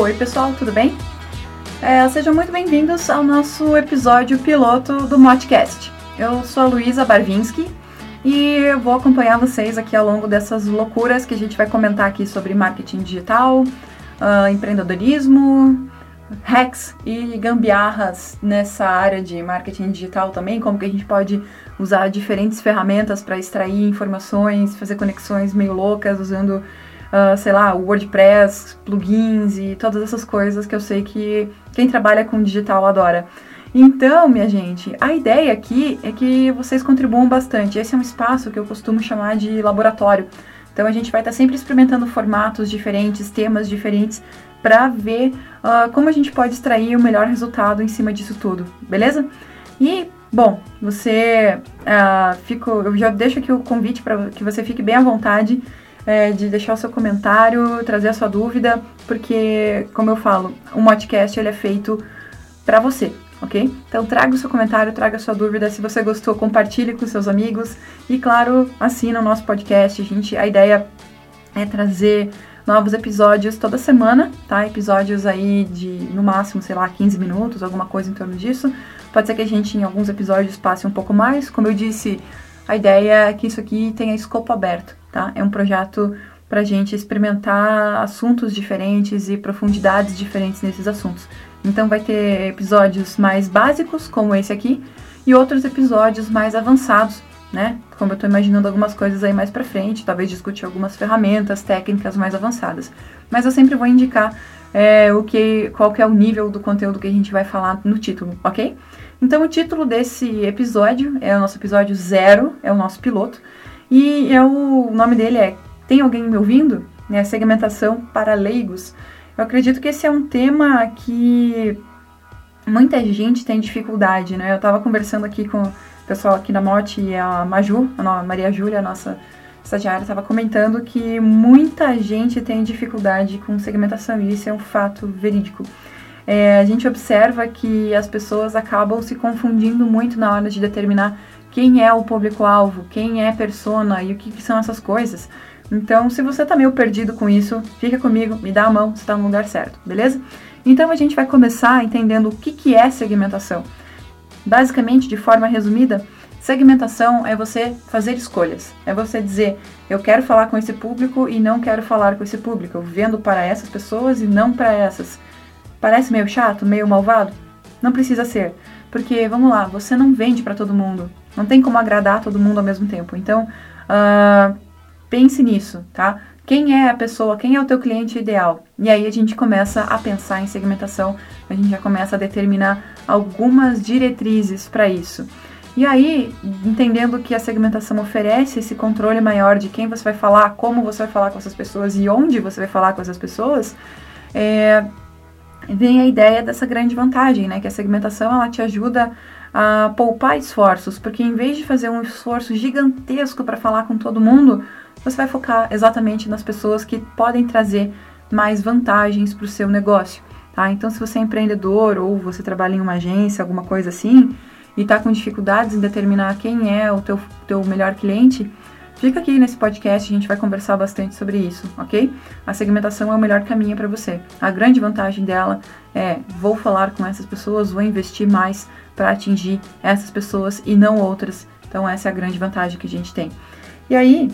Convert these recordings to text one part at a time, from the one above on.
Oi, pessoal, tudo bem? É, sejam muito bem-vindos ao nosso episódio piloto do Modcast. Eu sou a Luísa Barvinski e eu vou acompanhar vocês aqui ao longo dessas loucuras que a gente vai comentar aqui sobre marketing digital, uh, empreendedorismo, hacks e gambiarras nessa área de marketing digital também, como que a gente pode usar diferentes ferramentas para extrair informações, fazer conexões meio loucas usando, uh, sei lá, WordPress, plugins e todas essas coisas que eu sei que quem trabalha com digital adora. Então, minha gente, a ideia aqui é que vocês contribuam bastante. Esse é um espaço que eu costumo chamar de laboratório. Então, a gente vai estar sempre experimentando formatos diferentes, temas diferentes, para ver uh, como a gente pode extrair o melhor resultado em cima disso tudo, beleza? E, bom, você uh, fico, eu já deixo aqui o convite para que você fique bem à vontade é, de deixar o seu comentário, trazer a sua dúvida, porque, como eu falo, o podcast ele é feito para você, ok? Então traga o seu comentário, traga a sua dúvida. Se você gostou, compartilhe com seus amigos e, claro, assina o nosso podcast. Gente, a ideia é trazer novos episódios toda semana, tá? Episódios aí de no máximo, sei lá, 15 minutos, alguma coisa em torno disso. Pode ser que a gente em alguns episódios passe um pouco mais. Como eu disse, a ideia é que isso aqui tenha escopo aberto, tá? É um projeto para a gente experimentar assuntos diferentes e profundidades diferentes nesses assuntos. Então vai ter episódios mais básicos, como esse aqui, e outros episódios mais avançados, né? Como eu estou imaginando algumas coisas aí mais para frente, talvez discutir algumas ferramentas, técnicas mais avançadas. Mas eu sempre vou indicar é, o que, qual que é o nível do conteúdo que a gente vai falar no título, ok? Então o título desse episódio é o nosso episódio zero, é o nosso piloto, e é o, nome dele é Tem alguém me ouvindo? Né, segmentação para leigos. Eu acredito que esse é um tema que muita gente tem dificuldade, né? Eu estava conversando aqui com o pessoal aqui da Mote e a Maju, a Maria Júlia, nossa estagiária, estava comentando que muita gente tem dificuldade com segmentação e isso é um fato verídico. É, a gente observa que as pessoas acabam se confundindo muito na hora de determinar quem é o público-alvo, quem é persona e o que, que são essas coisas. Então, se você tá meio perdido com isso, fica comigo, me dá a mão, você está no lugar certo, beleza? Então, a gente vai começar entendendo o que, que é segmentação. Basicamente, de forma resumida, segmentação é você fazer escolhas. É você dizer, eu quero falar com esse público e não quero falar com esse público. Eu vendo para essas pessoas e não para essas. Parece meio chato, meio malvado? Não precisa ser. Porque, vamos lá, você não vende para todo mundo. Não tem como agradar todo mundo ao mesmo tempo. Então, uh, Pense nisso, tá? Quem é a pessoa, quem é o teu cliente ideal? E aí a gente começa a pensar em segmentação, a gente já começa a determinar algumas diretrizes para isso. E aí, entendendo que a segmentação oferece esse controle maior de quem você vai falar, como você vai falar com essas pessoas e onde você vai falar com essas pessoas, é, vem a ideia dessa grande vantagem, né? Que a segmentação ela te ajuda a poupar esforços, porque em vez de fazer um esforço gigantesco para falar com todo mundo, você vai focar exatamente nas pessoas que podem trazer mais vantagens para o seu negócio. Tá? Então, se você é empreendedor ou você trabalha em uma agência, alguma coisa assim, e está com dificuldades em determinar quem é o teu, teu melhor cliente, fica aqui nesse podcast, a gente vai conversar bastante sobre isso, ok? A segmentação é o melhor caminho para você. A grande vantagem dela é, vou falar com essas pessoas, vou investir mais para atingir essas pessoas e não outras. Então, essa é a grande vantagem que a gente tem. E aí,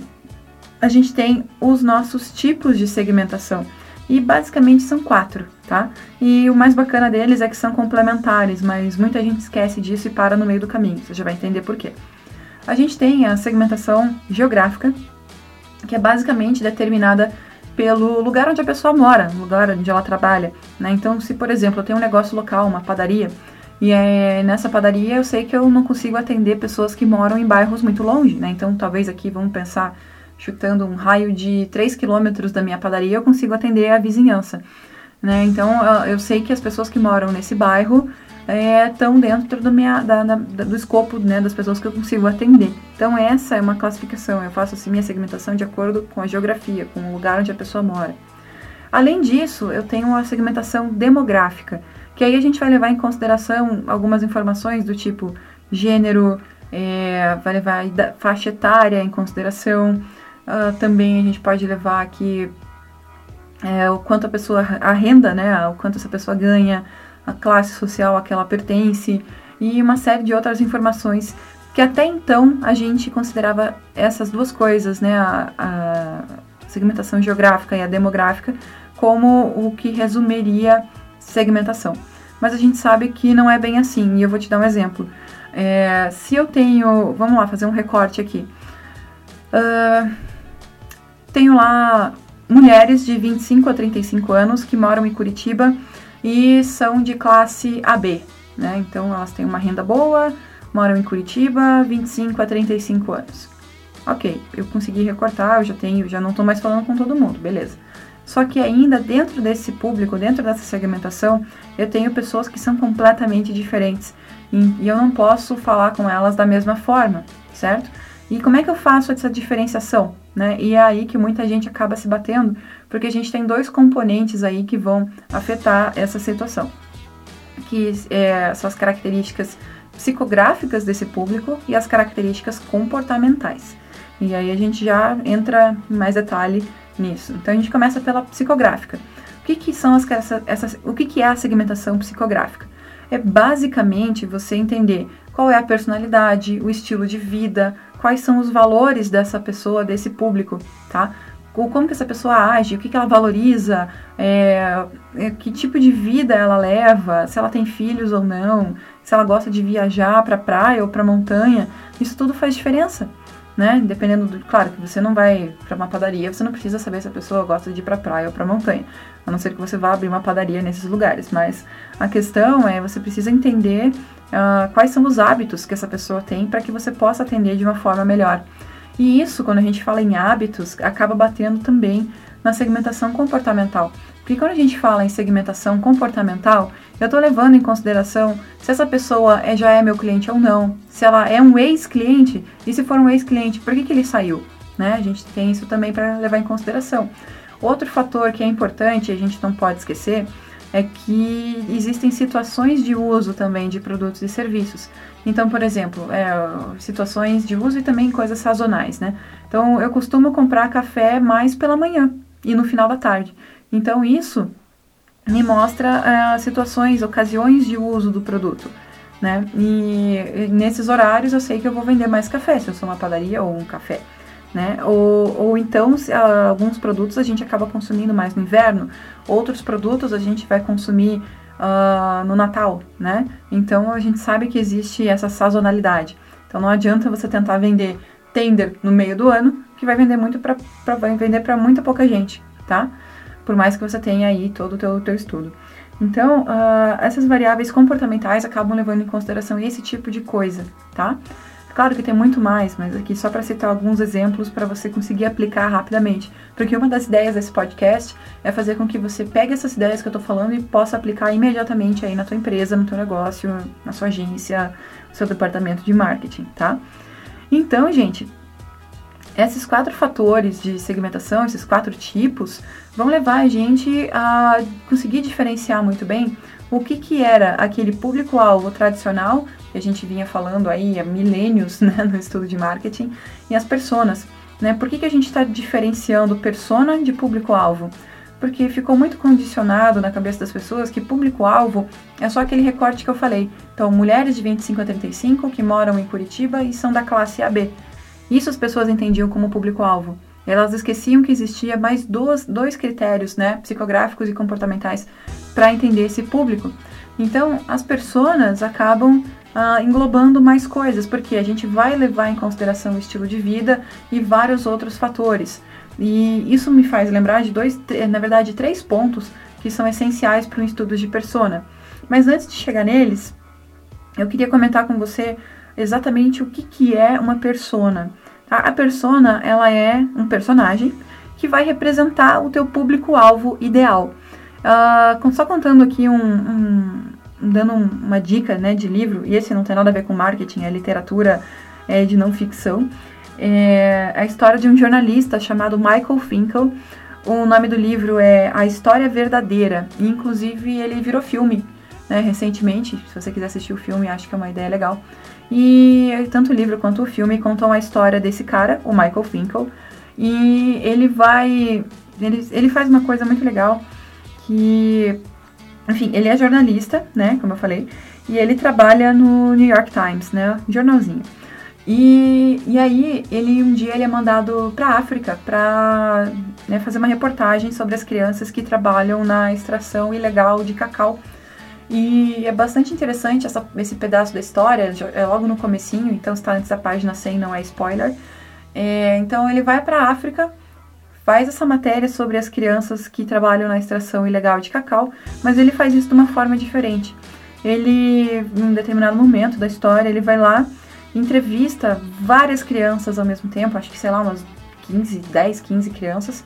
a gente tem os nossos tipos de segmentação. E basicamente são quatro, tá? E o mais bacana deles é que são complementares, mas muita gente esquece disso e para no meio do caminho. Você já vai entender por quê. A gente tem a segmentação geográfica, que é basicamente determinada pelo lugar onde a pessoa mora, lugar onde ela trabalha. Né? Então, se por exemplo eu tenho um negócio local, uma padaria, e é, nessa padaria eu sei que eu não consigo atender pessoas que moram em bairros muito longe, né? Então, talvez aqui vamos pensar chutando um raio de 3 quilômetros da minha padaria, eu consigo atender a vizinhança. Né? Então, eu sei que as pessoas que moram nesse bairro estão é, dentro do, minha, da, da, do escopo né, das pessoas que eu consigo atender. Então, essa é uma classificação. Eu faço assim minha segmentação de acordo com a geografia, com o lugar onde a pessoa mora. Além disso, eu tenho uma segmentação demográfica, que aí a gente vai levar em consideração algumas informações do tipo gênero, é, vai levar faixa etária em consideração, Uh, também a gente pode levar aqui é, o quanto a pessoa, a renda, né, o quanto essa pessoa ganha, a classe social a que ela pertence e uma série de outras informações que até então a gente considerava essas duas coisas, né, a, a segmentação geográfica e a demográfica, como o que resumiria segmentação. Mas a gente sabe que não é bem assim, e eu vou te dar um exemplo. É, se eu tenho, vamos lá, fazer um recorte aqui. Uh, tenho lá mulheres de 25 a 35 anos que moram em Curitiba e são de classe AB, né? Então elas têm uma renda boa, moram em Curitiba, 25 a 35 anos. Ok, eu consegui recortar, eu já tenho, já não estou mais falando com todo mundo, beleza. Só que ainda dentro desse público, dentro dessa segmentação, eu tenho pessoas que são completamente diferentes e, eu não posso falar com elas da mesma forma, certo? E como é que eu faço essa diferenciação? Né? E é aí que muita gente acaba se batendo, porque a gente tem dois componentes aí que vão afetar essa situação, que é, são as características psicográficas desse público e as características comportamentais. E aí a gente já entra em mais detalhe nisso. Então a gente começa pela psicográfica. O que, que são as, essas, o que, que é a segmentação psicográfica? É basicamente você entender qual é a personalidade, o estilo de vida, quais são os valores dessa pessoa, desse público, tá? Como que essa pessoa age, o que, que ela valoriza, é, é, que tipo de vida ela leva, se ela tem filhos ou não, se ela gosta de viajar para praia ou para montanha, isso tudo faz diferença né? Dependendo do. Claro que você não vai para uma padaria, você não precisa saber se a pessoa gosta de ir para praia ou para montanha. A não ser que você vá abrir uma padaria nesses lugares. Mas a questão é você precisa entender uh, quais são os hábitos que essa pessoa tem para que você possa atender de uma forma melhor. E isso, quando a gente fala em hábitos, acaba batendo também na segmentação comportamental. Porque quando a gente fala em segmentação comportamental, eu estou levando em consideração se essa pessoa é, já é meu cliente ou não, se ela é um ex-cliente, e se for um ex-cliente, por que, que ele saiu? Né? A gente tem isso também para levar em consideração. Outro fator que é importante, a gente não pode esquecer, é que existem situações de uso também de produtos e serviços. Então, por exemplo, é, situações de uso e também coisas sazonais, né? Então, eu costumo comprar café mais pela manhã e no final da tarde. Então, isso me mostra uh, situações, ocasiões de uso do produto. Né? E nesses horários eu sei que eu vou vender mais café, se eu sou uma padaria ou um café. Né? Ou, ou então, se, uh, alguns produtos a gente acaba consumindo mais no inverno, outros produtos a gente vai consumir uh, no Natal, né? Então a gente sabe que existe essa sazonalidade. Então não adianta você tentar vender tender no meio do ano, que vai vender muito para vender para muita pouca gente, tá? por mais que você tenha aí todo o teu, teu estudo. Então, uh, essas variáveis comportamentais acabam levando em consideração esse tipo de coisa, tá? Claro que tem muito mais, mas aqui só para citar alguns exemplos para você conseguir aplicar rapidamente. Porque uma das ideias desse podcast é fazer com que você pegue essas ideias que eu estou falando e possa aplicar imediatamente aí na tua empresa, no teu negócio, na sua agência, no seu departamento de marketing, tá? Então, gente, esses quatro fatores de segmentação, esses quatro tipos, vão levar a gente a conseguir diferenciar muito bem o que, que era aquele público-alvo tradicional, que a gente vinha falando aí há milênios né, no estudo de marketing, e as personas. Né? Por que, que a gente está diferenciando persona de público-alvo? Porque ficou muito condicionado na cabeça das pessoas que público-alvo é só aquele recorte que eu falei. Então, mulheres de 25 a 35 que moram em Curitiba e são da classe AB. Isso as pessoas entendiam como público-alvo. Elas esqueciam que existia mais dois, dois critérios, né, psicográficos e comportamentais, para entender esse público. Então, as pessoas acabam ah, englobando mais coisas, porque a gente vai levar em consideração o estilo de vida e vários outros fatores. E isso me faz lembrar de dois, na verdade, três pontos que são essenciais para um estudo de persona. Mas antes de chegar neles, eu queria comentar com você exatamente o que, que é uma persona. A persona ela é um personagem que vai representar o teu público-alvo ideal. Uh, só contando aqui um, um dando um, uma dica né, de livro, e esse não tem nada a ver com marketing, é literatura é, de não ficção. É a história de um jornalista chamado Michael Finkel. O nome do livro é A História Verdadeira, e inclusive ele virou filme né, recentemente. Se você quiser assistir o filme, acho que é uma ideia legal. E tanto o livro quanto o filme contam a história desse cara, o Michael Finkel, e ele vai ele, ele faz uma coisa muito legal que, enfim, ele é jornalista, né, como eu falei, e ele trabalha no New York Times, né, jornalzinho. E, e aí, ele um dia ele é mandado para África para né, fazer uma reportagem sobre as crianças que trabalham na extração ilegal de cacau. E é bastante interessante essa, esse pedaço da história, é logo no comecinho, então está antes da página 100, não é spoiler. É, então ele vai para a África, faz essa matéria sobre as crianças que trabalham na extração ilegal de cacau, mas ele faz isso de uma forma diferente. Ele, em um determinado momento da história, ele vai lá entrevista várias crianças ao mesmo tempo, acho que sei lá, umas 15, 10, 15 crianças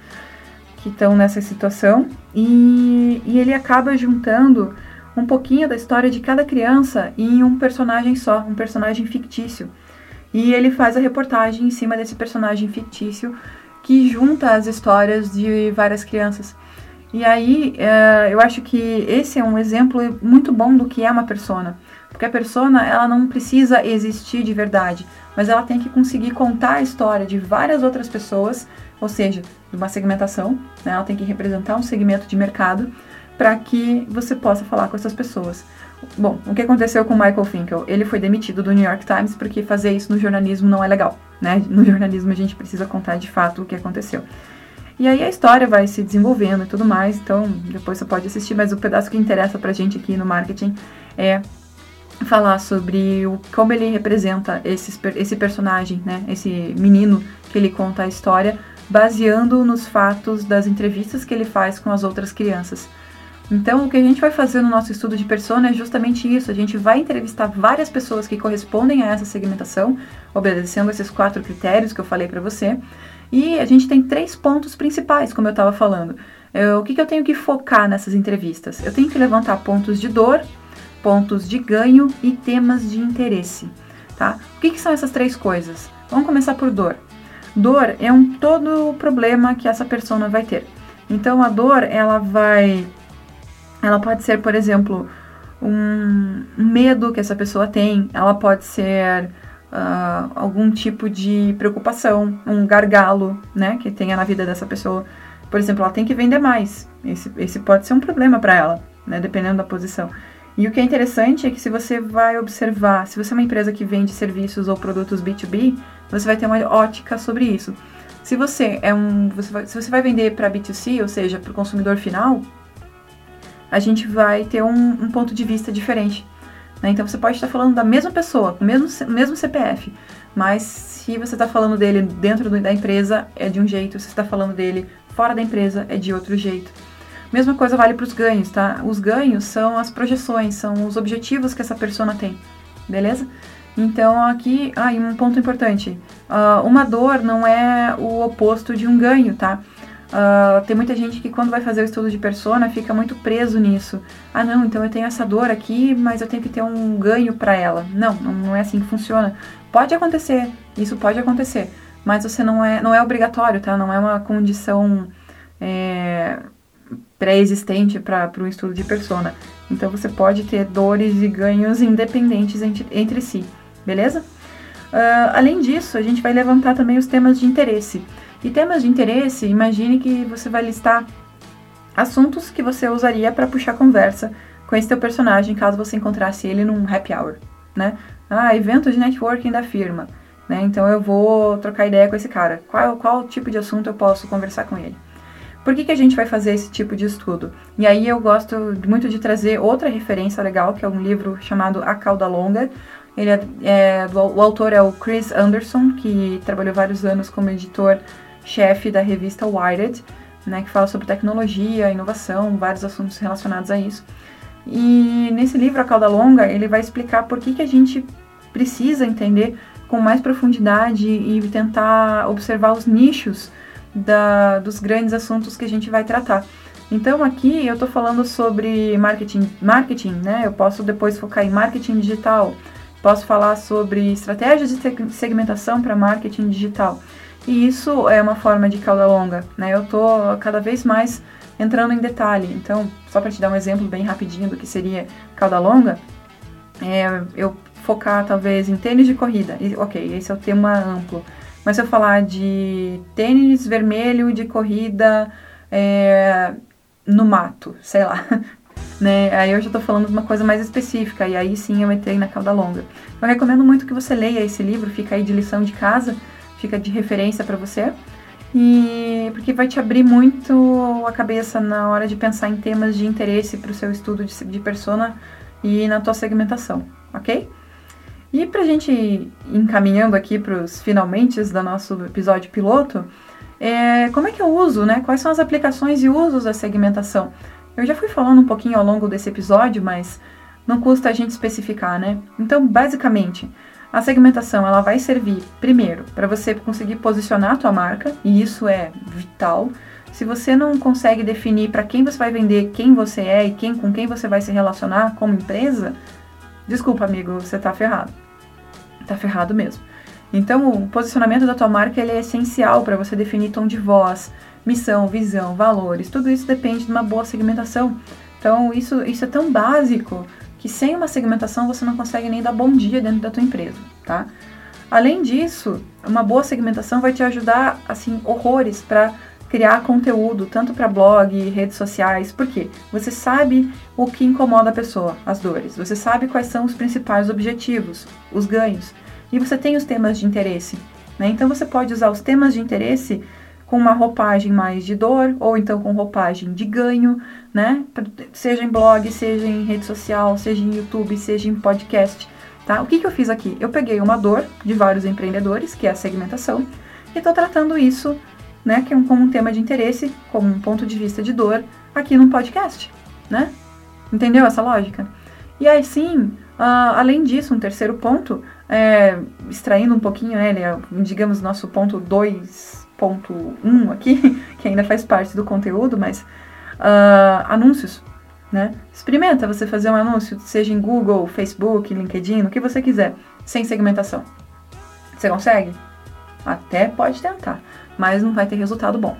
que estão nessa situação, e, e ele acaba juntando um pouquinho da história de cada criança em um personagem só, um personagem fictício. E ele faz a reportagem em cima desse personagem fictício que junta as histórias de várias crianças. E aí, é, eu acho que esse é um exemplo muito bom do que é uma persona. Porque a persona, ela não precisa existir de verdade, mas ela tem que conseguir contar a história de várias outras pessoas, ou seja, de uma segmentação, né? ela tem que representar um segmento de mercado para que você possa falar com essas pessoas. Bom, o que aconteceu com Michael Finkel? Ele foi demitido do New York Times porque fazer isso no jornalismo não é legal, né? No jornalismo a gente precisa contar de fato o que aconteceu. E aí a história vai se desenvolvendo e tudo mais, então depois você pode assistir, mas o pedaço que interessa pra gente aqui no marketing é falar sobre o, como ele representa esse, esse personagem, né? Esse menino que ele conta a história, baseando nos fatos das entrevistas que ele faz com as outras crianças. Então, o que a gente vai fazer no nosso estudo de persona é justamente isso. A gente vai entrevistar várias pessoas que correspondem a essa segmentação, obedecendo esses quatro critérios que eu falei para você. E a gente tem três pontos principais, como eu estava falando. Eu, o que, que eu tenho que focar nessas entrevistas? Eu tenho que levantar pontos de dor, pontos de ganho e temas de interesse, tá? O que, que são essas três coisas? Vamos começar por dor. Dor é um todo o problema que essa persona vai ter. Então a dor ela vai, ela pode ser, por exemplo, um medo que essa pessoa tem. Ela pode ser uh, algum tipo de preocupação, um gargalo, né, que tenha na vida dessa pessoa. Por exemplo, ela tem que vender mais. Esse, esse pode ser um problema para ela, né, dependendo da posição. E o que é interessante é que se você vai observar, se você é uma empresa que vende serviços ou produtos B2B, você vai ter uma ótica sobre isso. Se você é um, você vai, se você vai vender para B2C, ou seja, para o consumidor final, a gente vai ter um, um ponto de vista diferente. Né? Então você pode estar falando da mesma pessoa, com o mesmo, mesmo CPF, mas se você está falando dele dentro da empresa é de um jeito, se você está falando dele fora da empresa é de outro jeito. Mesma coisa vale para os ganhos, tá? Os ganhos são as projeções, são os objetivos que essa persona tem, beleza? Então aqui, ah, um ponto importante, uh, uma dor não é o oposto de um ganho, tá? Uh, tem muita gente que quando vai fazer o estudo de persona fica muito preso nisso. Ah, não, então eu tenho essa dor aqui, mas eu tenho que ter um ganho para ela. Não, não é assim que funciona. Pode acontecer, isso pode acontecer, mas você não é, não é obrigatório, tá? Não é uma condição é, pré-existente para o estudo de persona. Então você pode ter dores e ganhos independentes entre, entre si, beleza? Uh, além disso, a gente vai levantar também os temas de interesse. E temas de interesse, imagine que você vai listar assuntos que você usaria para puxar conversa com esse teu personagem, caso você encontrasse ele num happy hour, né? Ah, evento de networking da firma, né? Então eu vou trocar ideia com esse cara. Qual, qual tipo de assunto eu posso conversar com ele? Por que, que a gente vai fazer esse tipo de estudo? E aí eu gosto muito de trazer outra referência legal, que é um livro chamado A Cauda Longa. Ele é, é o autor é o Chris Anderson, que trabalhou vários anos como editor-chefe da revista Wired, né, que fala sobre tecnologia, inovação, vários assuntos relacionados a isso. E nesse livro, A Cauda Longa, ele vai explicar por que, que a gente precisa entender com mais profundidade e tentar observar os nichos da, dos grandes assuntos que a gente vai tratar. Então aqui eu estou falando sobre marketing, marketing, né? Eu posso depois focar em marketing digital, posso falar sobre estratégias de segmentação para marketing digital. E isso é uma forma de cauda longa, né? Eu estou cada vez mais entrando em detalhe. Então, só para te dar um exemplo bem rapidinho do que seria cauda longa, é, eu focar talvez em tênis de corrida. E, ok, esse é o tema amplo. Mas se eu falar de tênis vermelho de corrida é, no mato, sei lá. né? Aí eu já tô falando de uma coisa mais específica, e aí sim eu entrei na cauda longa. Eu recomendo muito que você leia esse livro, fica aí de lição de casa, fica de referência para você. E porque vai te abrir muito a cabeça na hora de pensar em temas de interesse para o seu estudo de, de persona e na tua segmentação, ok? E para a gente ir encaminhando aqui para os finalmente do nosso episódio piloto, é, como é que eu uso, né? Quais são as aplicações e usos da segmentação? Eu já fui falando um pouquinho ao longo desse episódio, mas não custa a gente especificar, né? Então, basicamente, a segmentação ela vai servir primeiro para você conseguir posicionar a tua marca, e isso é vital. Se você não consegue definir para quem você vai vender, quem você é e quem com quem você vai se relacionar como empresa, desculpa, amigo, você está ferrado. Está ferrado mesmo. Então, o posicionamento da tua marca ele é essencial para você definir tom de voz, missão, visão, valores. Tudo isso depende de uma boa segmentação. Então, isso, isso é tão básico que sem uma segmentação você não consegue nem dar bom dia dentro da tua empresa, tá? Além disso, uma boa segmentação vai te ajudar assim horrores para criar conteúdo tanto para blog, redes sociais, porque você sabe o que incomoda a pessoa, as dores. Você sabe quais são os principais objetivos, os ganhos, e você tem os temas de interesse, né? Então você pode usar os temas de interesse com uma roupagem mais de dor, ou então com roupagem de ganho, né? Seja em blog, seja em rede social, seja em YouTube, seja em podcast, tá? O que, que eu fiz aqui? Eu peguei uma dor de vários empreendedores, que é a segmentação, e estou tratando isso, né, que é um, como um tema de interesse, como um ponto de vista de dor, aqui no podcast, né? Entendeu essa lógica? E aí sim, uh, além disso, um terceiro ponto, é, extraindo um pouquinho, né, é, digamos, nosso ponto 2 ponto 1 aqui, que ainda faz parte do conteúdo, mas uh, anúncios, né? Experimenta você fazer um anúncio, seja em Google, Facebook, LinkedIn, o que você quiser, sem segmentação. Você consegue? Até pode tentar, mas não vai ter resultado bom.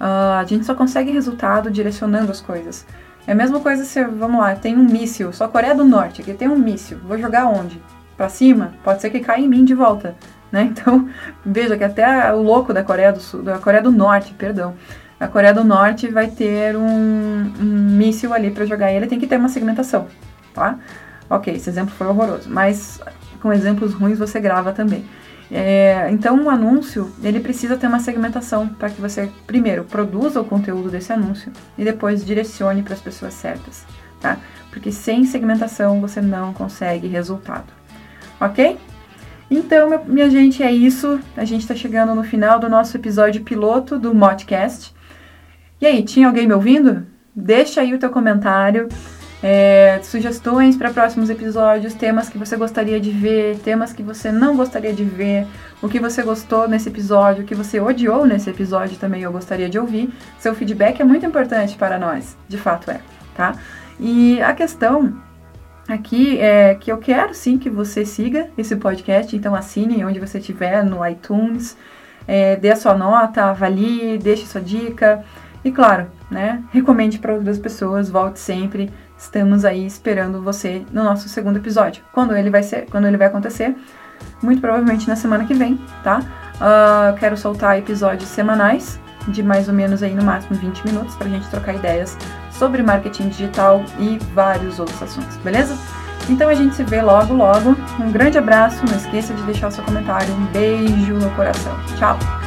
Uh, a gente só consegue resultado direcionando as coisas. É a mesma coisa se, vamos lá, tem um míssil, só Coreia do Norte, aqui tem um míssil, vou jogar onde? Para cima? Pode ser que caia em mim de volta. Né? Então, veja que até o louco da Coreia do Sul, da Coreia do Norte, perdão, a Coreia do Norte vai ter um, um míssil ali para jogar ele, tem que ter uma segmentação, tá? Ok, esse exemplo foi horroroso, mas com exemplos ruins você grava também. É, então, um anúncio, ele precisa ter uma segmentação para que você, primeiro, produza o conteúdo desse anúncio e depois direcione para as pessoas certas, tá? Porque sem segmentação você não consegue resultado, ok? Então, minha gente, é isso. A gente está chegando no final do nosso episódio piloto do Modcast. E aí, tinha alguém me ouvindo? Deixa aí o teu comentário. É, sugestões para próximos episódios, temas que você gostaria de ver, temas que você não gostaria de ver, o que você gostou nesse episódio, o que você odiou nesse episódio também eu gostaria de ouvir. Seu feedback é muito importante para nós, de fato é, tá? E a questão aqui é que eu quero sim que você siga esse podcast, então assine onde você estiver, no iTunes, é, dê a sua nota, avalie, deixe sua dica e claro, né, recomende para outras pessoas, volte sempre. Estamos aí esperando você no nosso segundo episódio. Quando ele vai ser, quando ele vai acontecer? Muito provavelmente na semana que vem, tá? Uh, quero soltar episódios semanais de mais ou menos aí no máximo 20 minutos para a gente trocar ideias sobre marketing digital e vários outros assuntos, beleza? Então a gente se vê logo, logo. Um grande abraço, não esqueça de deixar o seu comentário. Um beijo no coração. Tchau!